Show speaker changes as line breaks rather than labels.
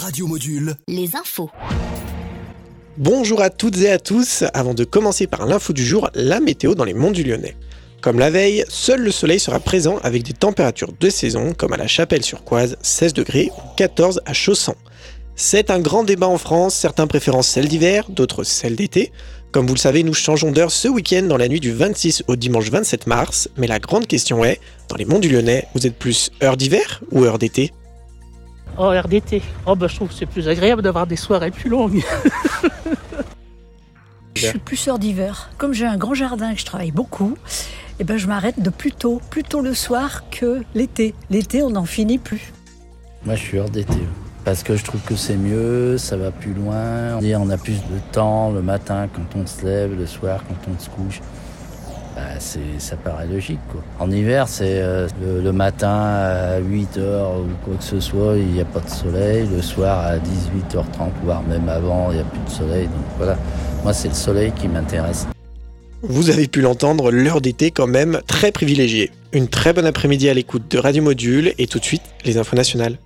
Radio Module.
Les infos.
Bonjour à toutes et à tous. Avant de commencer par l'info du jour, la météo dans les monts du Lyonnais. Comme la veille, seul le soleil sera présent avec des températures de saison, comme à la Chapelle-sur-Coise, 16 degrés ou 14 à Chausson. C'est un grand débat en France, certains préférant celle d'hiver, d'autres celle d'été. Comme vous le savez, nous changeons d'heure ce week-end dans la nuit du 26 au dimanche 27 mars, mais la grande question est, dans les monts du Lyonnais, vous êtes plus heure d'hiver ou heure d'été?
Oh, heure d'été. Oh, bah, je trouve que c'est plus agréable d'avoir des soirées plus longues.
Je suis plus heure d'hiver. Comme j'ai un grand jardin et que je travaille beaucoup, eh ben, je m'arrête de plus tôt, plus tôt le soir que l'été. L'été, on n'en finit plus.
Moi, je suis heure d'été. Parce que je trouve que c'est mieux, ça va plus loin. On a plus de temps le matin quand on se lève, le soir quand on se couche. Bah, ça paraît logique. En hiver, c'est euh, le, le matin à 8h ou quoi que ce soit, il n'y a pas de soleil. Le soir à 18h30, voire même avant, il n'y a plus de soleil. Donc voilà, moi, c'est le soleil qui m'intéresse.
Vous avez pu l'entendre, l'heure d'été quand même très privilégiée. Une très bonne après-midi à l'écoute de Radio Module et tout de suite les infos nationales.